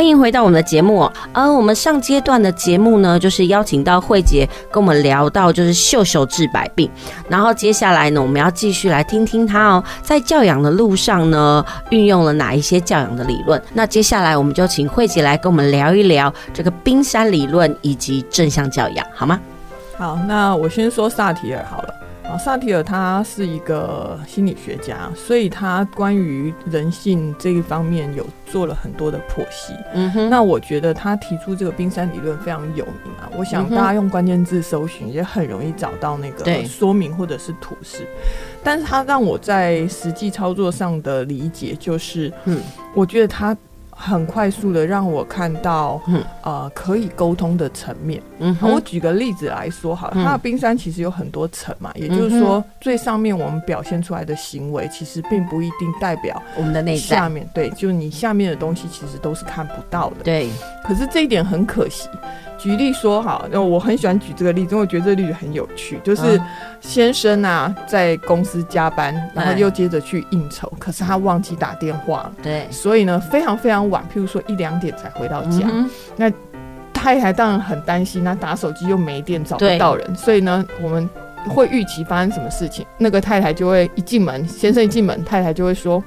S1: 迎回到我们的节目。而我们上阶段的节目呢，就是邀请到慧姐跟我们聊到就是秀秀治百病。然后接下来呢，我们要继续来听听她哦，在教养的路上呢，运用了哪一些教养的理论。那接下来我们就请慧姐来跟我们聊一聊这个冰山理论以及正向教养，好吗？
S14: 好，那我先说萨提尔好了。啊，萨提尔他是一个心理学家，所以他关于人性这一方面有做了很多的剖析。嗯哼，那我觉得他提出这个冰山理论非常有名啊。我想大家用关键字搜寻也很容易找到那个说明或者是图示。但是他让我在实际操作上的理解就是，嗯，我觉得他。很快速的让我看到，嗯，呃，可以沟通的层面。嗯，我举个例子来说，好了，它的冰山其实有很多层嘛，也就是说，最上面我们表现出来的行为，其实并不一定代表我们的内在。下面对，就你下面的东西，其实都是看不到的。对，可是这一点很可惜。举例说哈，那我很喜欢举这个例子，因为我觉得这个例子很有趣。就是先生啊，在公司加班，然后又接着去应酬，可是他忘记打电话了。对，所以呢，非常非常晚，譬如说一两点才回到家。嗯、那太太当然很担心，那打手机又没电，找不到人。所以呢，我们会预期发生什么事情？那个太太就会一进门，先生一进门，太太就会说。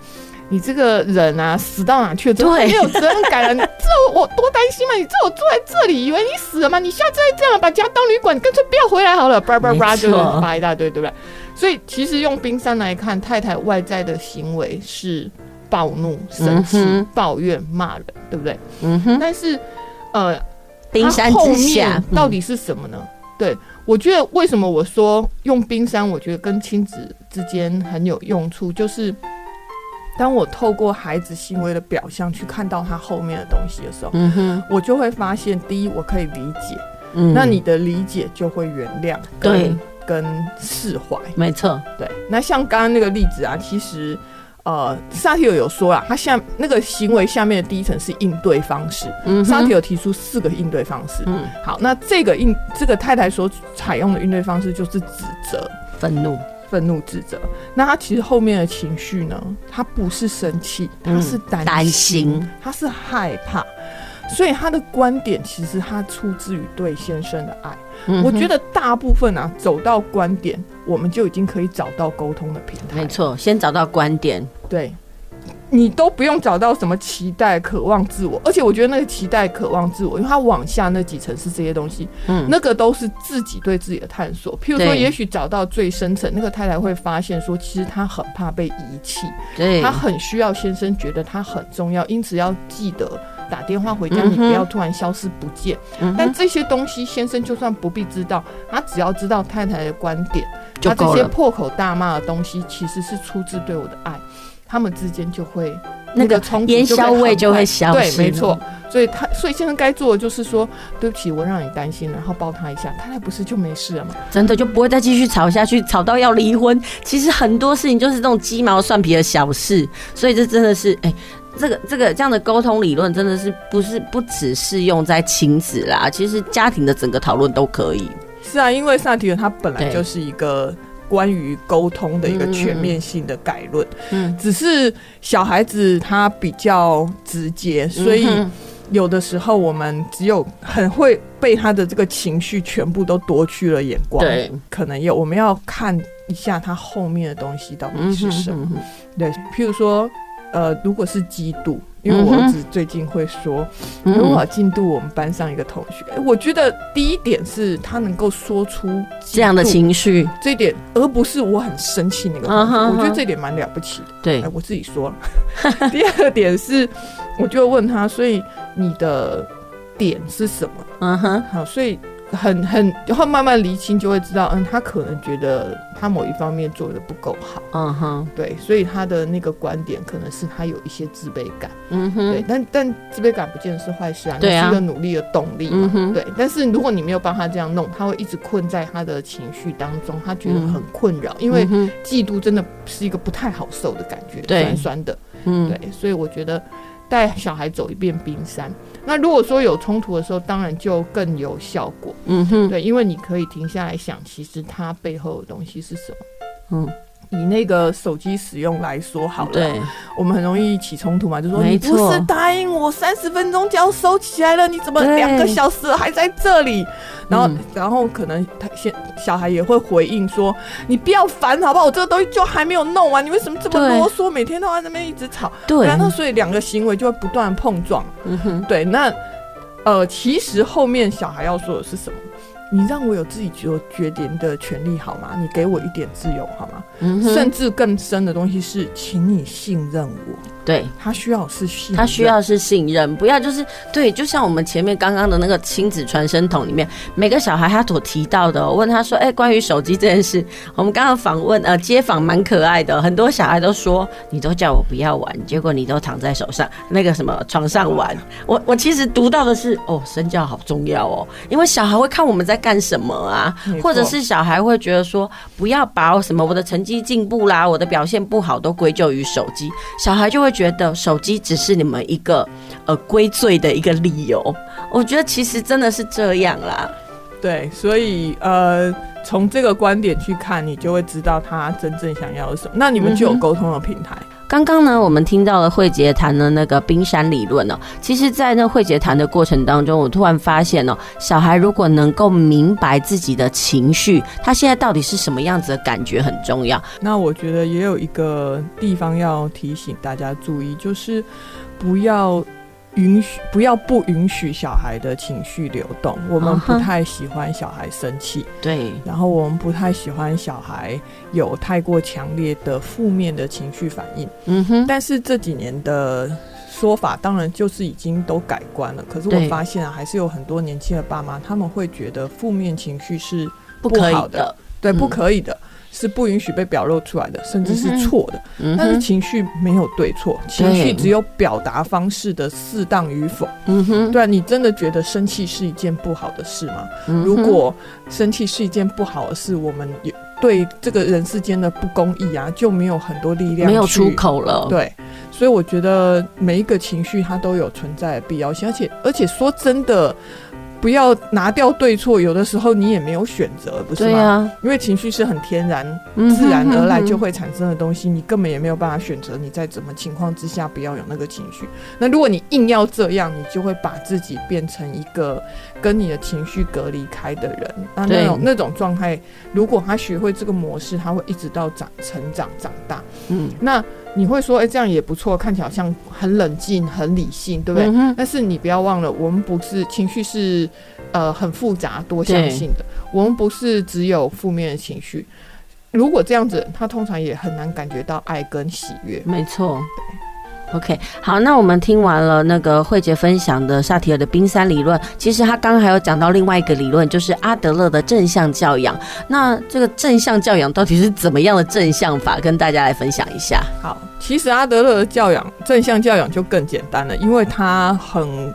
S14: 你这个人啊，死到哪去了？真的没有责任感了。你知道我多担心吗？你知道我坐在这里，以为你死了吗？你下次再这样把家当旅馆，干脆不要回来好了。叭叭叭，就发一大堆，对不对？所以其实用冰山来看，太太外在的行为是暴怒、生气、嗯、抱怨、骂人，对不对？嗯哼。但是，呃，冰山之下到底是什么呢？嗯、对，我觉得为什么我说用冰山，我觉得跟亲子之间很有用处，就是。当我透过孩子行为的表象去看到他后面的东西的时候，嗯哼，我就会发现，第一，我可以理解，嗯，那你的理解就会原谅，对，跟释怀，没错，对。那像刚刚那个例子啊，其实，呃，萨提尔有说啊，他下那个行为下面的第一层是应对方式，嗯，萨提尔提出四个应对方式，嗯，好，那这个应这个太太所采用的应对方式就是指责、愤怒。愤怒、自责，那他其实后面的情绪呢？他不是生气，他是担心，他是害怕，所以他的观点其实他出自于对先生的爱。嗯、我觉得大部分啊，走到观点，我们就已经可以找到沟通的平台。没错，先找到观点，对。你都不用找到什么期待、渴望自我，而且我觉得那个期待、渴望自我，因为它往下那几层是这些东西，嗯，那个都是自己对自己的探索。譬如说，也许找到最深层，那个太太会发现说，其实她很怕被遗弃，对，她很需要先生觉得她很重要，因此要记得打电话回家，你不要突然消失不见。嗯、但这些东西，先生就算不必知道，他只要知道太太的观点，他这些破口大骂的东西，其实是出自对我的爱。他们之间就会那个烟硝味就会消失，对，没错。所以他，所以现在该做的就是说，对不起，我让你担心了，然后抱他一下，他那不是就没事了吗？真的就不会再继续吵下去，吵到要离婚。其实很多事情就是这种鸡毛蒜皮的小事，所以这真的是，哎、欸，这个这个这样的沟通理论真的是不是不只适用在亲子啦，其实家庭的整个讨论都可以。是啊，因为萨提尔他本来就是一个。关于沟通的一个全面性的概论，嗯，只是小孩子他比较直接，所以有的时候我们只有很会被他的这个情绪全部都夺去了眼光，对，可能有我们要看一下他后面的东西到底是什么，对，譬如说，呃，如果是嫉妒。因为我儿子最近会说，如果进度我们班上一个同学，我觉得第一点是他能够说出这样的情绪，这一点，而不是我很生气那个同学，我觉得这点蛮了不起的。对，我自己说了。第二点是，我就问他，所以你的点是什么？嗯哼，好，所以很很然后慢慢厘清，就会知道，嗯，他可能觉得他某一方面做的不够好，
S1: 嗯哼，
S14: 对，所以他的那个观点可能是他有一些自卑感，
S1: 嗯哼，
S14: 对，但但自卑感不见得是坏事啊，
S1: 对啊，
S14: 是一个努力的动力嘛，
S1: 嗯，
S14: 对。但是如果你没有帮他这样弄，他会一直困在他的情绪当中，他觉得很困扰，嗯、因为嫉妒真的是一个不太好受的感
S1: 觉，
S14: 酸酸的，
S1: 嗯，
S14: 对，所以我觉得带小孩走一遍冰山。那如果说有冲突的时候，当然就更有效果。
S1: 嗯哼，
S14: 对，因为你可以停下来想，其实它背后的东西是什么。
S1: 嗯。
S14: 以那个手机使用来说好了，
S1: 对，
S14: 我们很容易起冲突嘛，就说你不是答应我三十分钟就要收起来了，你怎么两个小时还在这里？然后，然后可能他先小孩也会回应说，你不要烦好不好？我这个东西就还没有弄完，你为什么这么啰嗦？每天都在那边一直吵，
S1: 对，
S14: 然后所以两个行为就会不断碰撞。
S1: 嗯哼，
S14: 对，那呃，其实后面小孩要说的是什么？你让我有自己做决定的权利好吗？你给我一点自由好吗？
S1: 嗯，
S14: 甚至更深的东西是，请你信任我。
S1: 对，
S14: 他需要是信，
S1: 他需要是信任，不要就是对，就像我们前面刚刚的那个亲子传声筒里面，每个小孩他所提到的，我问他说，哎、欸，关于手机这件事，我们刚刚访问呃街访蛮可爱的，很多小孩都说，你都叫我不要玩，结果你都躺在手上那个什么床上玩。我我其实读到的是，哦，身教好重要哦，因为小孩会看我们在干什么啊，或者是小孩会觉得说，不要把我什么我的成绩进步啦，我的表现不好都归咎于手机，小孩就会。觉得手机只是你们一个呃归罪的一个理由，我觉得其实真的是这样啦。
S14: 对，所以呃，从这个观点去看，你就会知道他真正想要什么。那你们就有沟通的平台。嗯
S1: 刚刚呢，我们听到了慧杰谈的那个冰山理论哦。其实，在那慧杰谈的过程当中，我突然发现哦，小孩如果能够明白自己的情绪，他现在到底是什么样子的感觉很重要。
S14: 那我觉得也有一个地方要提醒大家注意，就是不要。允许不要不允许小孩的情绪流动，我们不太喜欢小孩生气，
S1: 对，
S14: 然后我们不太喜欢小孩有太过强烈的负面的情绪反应，
S1: 嗯哼。
S14: 但是这几年的说法，当然就是已经都改观了。可是我发现啊，还是有很多年轻的爸妈，他们会觉得负面情绪是不好的，对，不可以的。是不允许被表露出来的，甚至是错的。
S1: 嗯。
S14: 但是情绪没有对错，情绪只有表达方式的适当与否。
S1: 嗯哼，
S14: 对啊，你真的觉得生气是一件不好的事吗？
S1: 嗯。
S14: 如果生气是一件不好的事，我们也对这个人世间的不公义啊，就没有很多力量，
S1: 没有出口了。
S14: 对，所以我觉得每一个情绪它都有存在的必要性，而且而且说真的。不要拿掉对错，有的时候你也没有选择，不是
S1: 吗？因
S14: 为情绪是很天然、自然而来就会产生的东西，你根本也没有办法选择你在怎么情况之下不要有那个情绪。那如果你硬要这样，你就会把自己变成一个跟你的情绪隔离开的人。那那种那种状态，如果他学会这个模式，他会一直到长成长长大。
S1: 嗯，
S14: 那。你会说，哎、欸，这样也不错，看起来好像很冷静、很理性，对不对？
S1: 嗯、
S14: 但是你不要忘了，我们不是情绪是呃很复杂、多向性的，我们不是只有负面的情绪。如果这样子，他通常也很难感觉到爱跟喜悦。
S1: 没错。OK，好，那我们听完了那个慧杰分享的萨提尔的冰山理论，其实他刚刚还有讲到另外一个理论，就是阿德勒的正向教养。那这个正向教养到底是怎么样的正向法？跟大家来分享一下。
S14: 好，其实阿德勒的教养，正向教养就更简单了，因为他很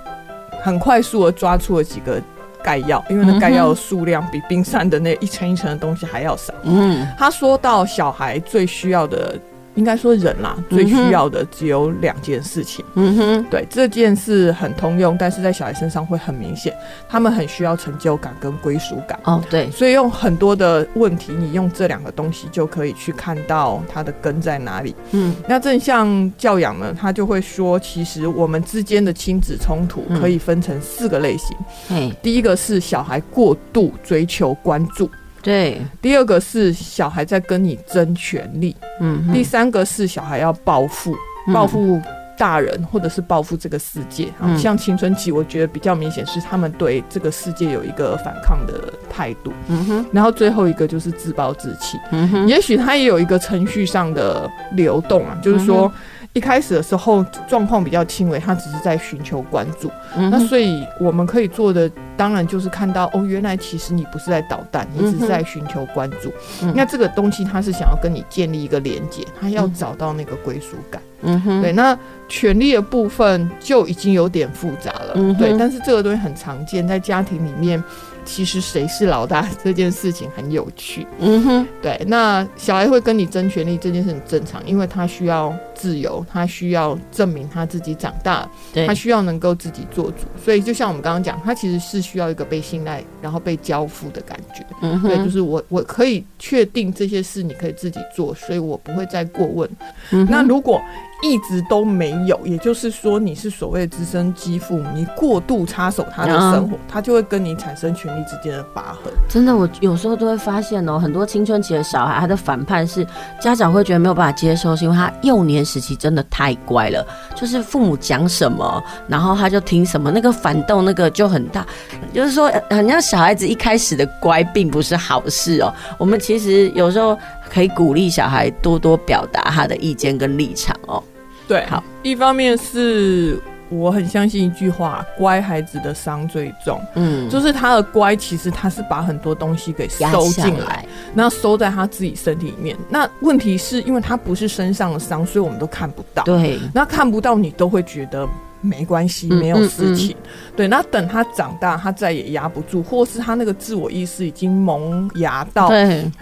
S14: 很快速的抓出了几个概要，因为那概要的数量比冰山的那一层一层的东西还要少。
S1: 嗯，
S14: 他说到小孩最需要的。应该说人啦，最需要的只有两件事情。
S1: 嗯哼，
S14: 对，这件事很通用，但是在小孩身上会很明显，他们很需要成就感跟归属感。
S1: 哦，对，
S14: 所以用很多的问题，你用这两个东西就可以去看到它的根在哪里。
S1: 嗯，
S14: 那正向教养呢，他就会说，其实我们之间的亲子冲突可以分成四个类型。
S1: 嗯，
S14: 第一个是小孩过度追求关注。
S1: 对，
S14: 第二个是小孩在跟你争权利，
S1: 嗯，
S14: 第三个是小孩要报复，报复大人或者是报复这个世界。
S1: 嗯，
S14: 像青春期，我觉得比较明显是他们对这个世界有一个反抗的态度，
S1: 嗯哼。
S14: 然后最后一个就是自暴自弃，
S1: 嗯哼。
S14: 也许他也有一个程序上的流动啊，就是说一开始的时候状况比较轻微，他只是在寻求关注，
S1: 嗯。
S14: 那所以我们可以做的。当然就是看到哦，原来其实你不是在捣蛋，你只是在寻求关注。嗯、那这个东西他是想要跟你建立一个连接，他要找到那个归属感。嗯哼，对，那权力的部分就已经有点复杂了。嗯、对，但是这个东西很常见在家庭里面。其实谁是老大这件事情很有趣，嗯哼，对。那小孩会跟你争权力这件事很正常，因为他需要自由，他需要证明他自己长大，他需要能够自己做主。所以就像我们刚刚讲，他其实是需要一个被信赖，然后被交付的感觉。嗯哼，对，就是我我可以确定这些事你可以自己做，所以我不会再过问。嗯，那如果一直都没有，也就是说你是所谓的资深继父母，你过度插手他的生活，他就会跟你产生权力之间的拔河。
S1: 真的，我有时候都会发现哦，很多青春期的小孩，他的反叛是家长会觉得没有办法接受，是因为他幼年时期真的太乖了，就是父母讲什么，然后他就听什么，那个反动那个就很大。就是说，很像小孩子一开始的乖，并不是好事哦。我们其实有时候。可以鼓励小孩多多表达他的意见跟立场哦。
S14: 对，好，一方面是我很相信一句话：乖孩子的伤最重。嗯，就是他的乖，其实他是把很多东西给收进来，然后收在他自己身体里面。那问题是因为他不是身上的伤，所以我们都看不到。对，那看不到，你都会觉得。没关系，没有事情。嗯嗯嗯、对，那等他长大，他再也压不住，或是他那个自我意识已经萌芽到，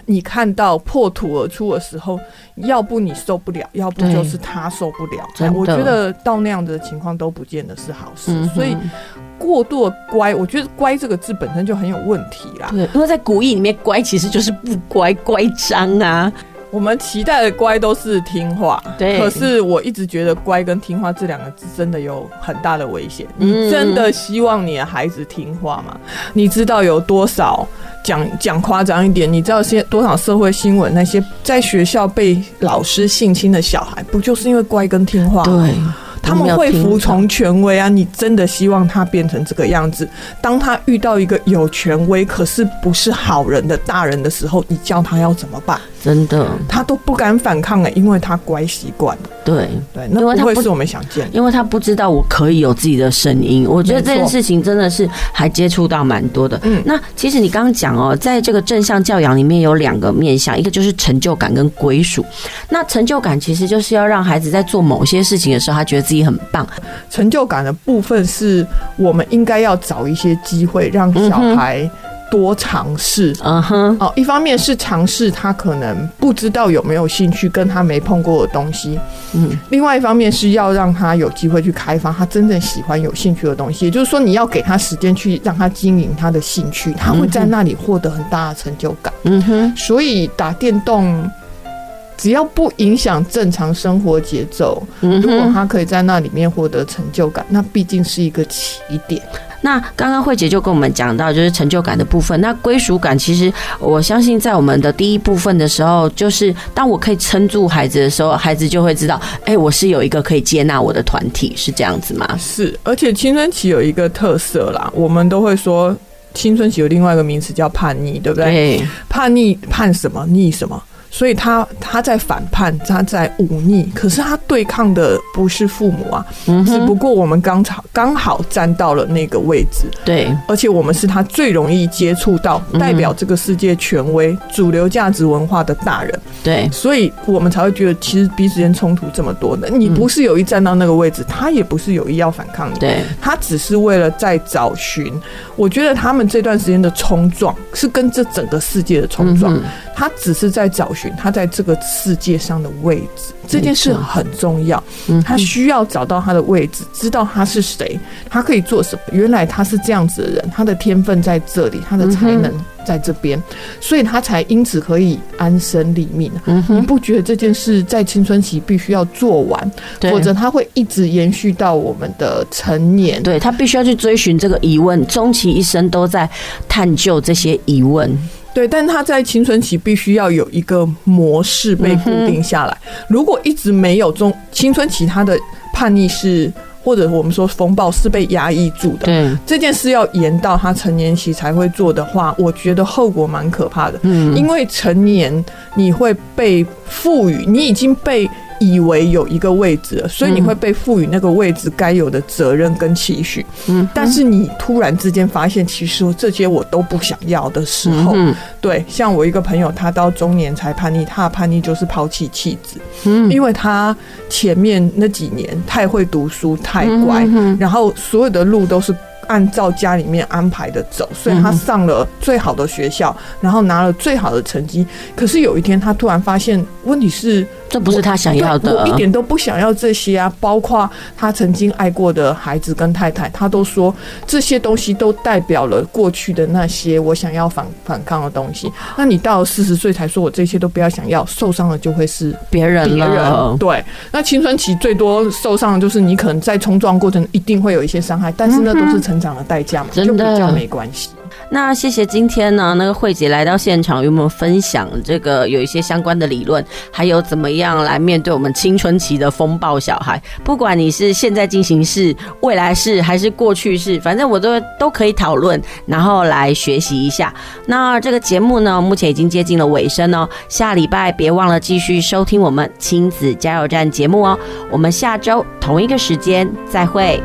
S14: 你看到破土而出的时候，要不你受不了，要不就是他受不了。我觉得到那样的情况都不见得是好事。嗯、所以过度的乖，我觉得“乖”这个字本身就很有问题啦。
S1: 对，因为在古意里面，“乖”其实就是不乖、乖张啊。
S14: 我们期待的乖都是听话，对。可是我一直觉得乖跟听话这两个字真的有很大的危险。你真的希望你的孩子听话吗？你知道有多少讲讲夸张一点？你知道些多少社会新闻？那些在学校被老师性侵的小孩，不就是因为乖跟听话？对。他们会服从权威啊！你真的希望他变成这个样子？当他遇到一个有权威可是不是好人的大人的时候，你叫他要怎么办？
S1: 真的，
S14: 他都不敢反抗了，因为他乖习惯了。
S1: 对
S14: 对，那不会是我们想见的，
S1: 因为他不知道我可以有自己的声音。我觉得这件事情真的是还接触到蛮多的。嗯，那其实你刚刚讲哦，在这个正向教养里面有两个面向，一个就是成就感跟归属。那成就感其实就是要让孩子在做某些事情的时候，他觉得自己很棒。
S14: 成就感的部分是我们应该要找一些机会让小孩。多尝试，嗯哼，哦，一方面是尝试他可能不知道有没有兴趣，跟他没碰过的东西，嗯，另外一方面是要让他有机会去开发他真正喜欢、有兴趣的东西。也就是说，你要给他时间去让他经营他的兴趣，他会在那里获得很大的成就感。嗯哼，所以打电动只要不影响正常生活节奏，如果他可以在那里面获得成就感，那毕竟是一个起点。
S1: 那刚刚慧姐就跟我们讲到，就是成就感的部分。那归属感，其实我相信在我们的第一部分的时候，就是当我可以撑住孩子的时候，孩子就会知道，哎、欸，我是有一个可以接纳我的团体，是这样子吗？
S14: 是，而且青春期有一个特色啦，我们都会说青春期有另外一个名词叫叛逆，对不对？对，叛逆叛什么？逆什么？所以他他在反叛，他在忤逆，可是他对抗的不是父母啊，嗯、只不过我们刚好刚好站到了那个位置，对，而且我们是他最容易接触到代表这个世界权威、嗯、主流价值文化的大人，对，所以我们才会觉得其实彼此间冲突这么多的。你不是有意站到那个位置，他也不是有意要反抗你，对，他只是为了在找寻。我觉得他们这段时间的冲撞是跟这整个世界的冲撞，嗯、他只是在找寻。他在这个世界上的位置，这件事很重要。他需要找到他的位置，知道他是谁，他可以做什么。原来他是这样子的人，他的天分在这里，他的才能在这边，所以他才因此可以安身立命。你不觉得这件事在青春期必须要做完，否则他会一直延续到我们的成年？
S1: 对，他必须要去追寻这个疑问，终其一生都在探究这些疑问。
S14: 对，但他在青春期必须要有一个模式被固定下来。如果一直没有中青春期，他的叛逆是。或者我们说风暴是被压抑住的，对这件事要延到他成年期才会做的话，我觉得后果蛮可怕的。嗯，因为成年你会被赋予，你已经被以为有一个位置了，所以你会被赋予那个位置该有的责任跟期许。嗯，但是你突然之间发现，其实这些我都不想要的时候，嗯、对，像我一个朋友，他到中年才叛逆，他的叛逆就是抛弃妻子。嗯，因为他前面那几年太会读书，太乖，然后所有的路都是。按照家里面安排的走，所以他上了最好的学校，然后拿了最好的成绩。可是有一天，他突然发现，问题是
S1: 这不是他想要的。
S14: 我一点都不想要这些啊！包括他曾经爱过的孩子跟太太，他都说这些东西都代表了过去的那些我想要反反抗的东西。那你到了四十岁才说我这些都不要想要，受伤的就会是
S1: 别人了。
S14: 对，那青春期最多受伤的就是你可能在冲撞过程一定会有一些伤害，但是那都是成。长的代价嘛，就比较没关系。
S1: 那谢谢今天呢，那个慧姐来到现场，与我们分享这个有一些相关的理论，还有怎么样来面对我们青春期的风暴小孩。不管你是现在进行式、未来式还是过去式，反正我都都可以讨论，然后来学习一下。那这个节目呢，目前已经接近了尾声哦。下礼拜别忘了继续收听我们亲子加油站节目哦。我们下周同一个时间再会。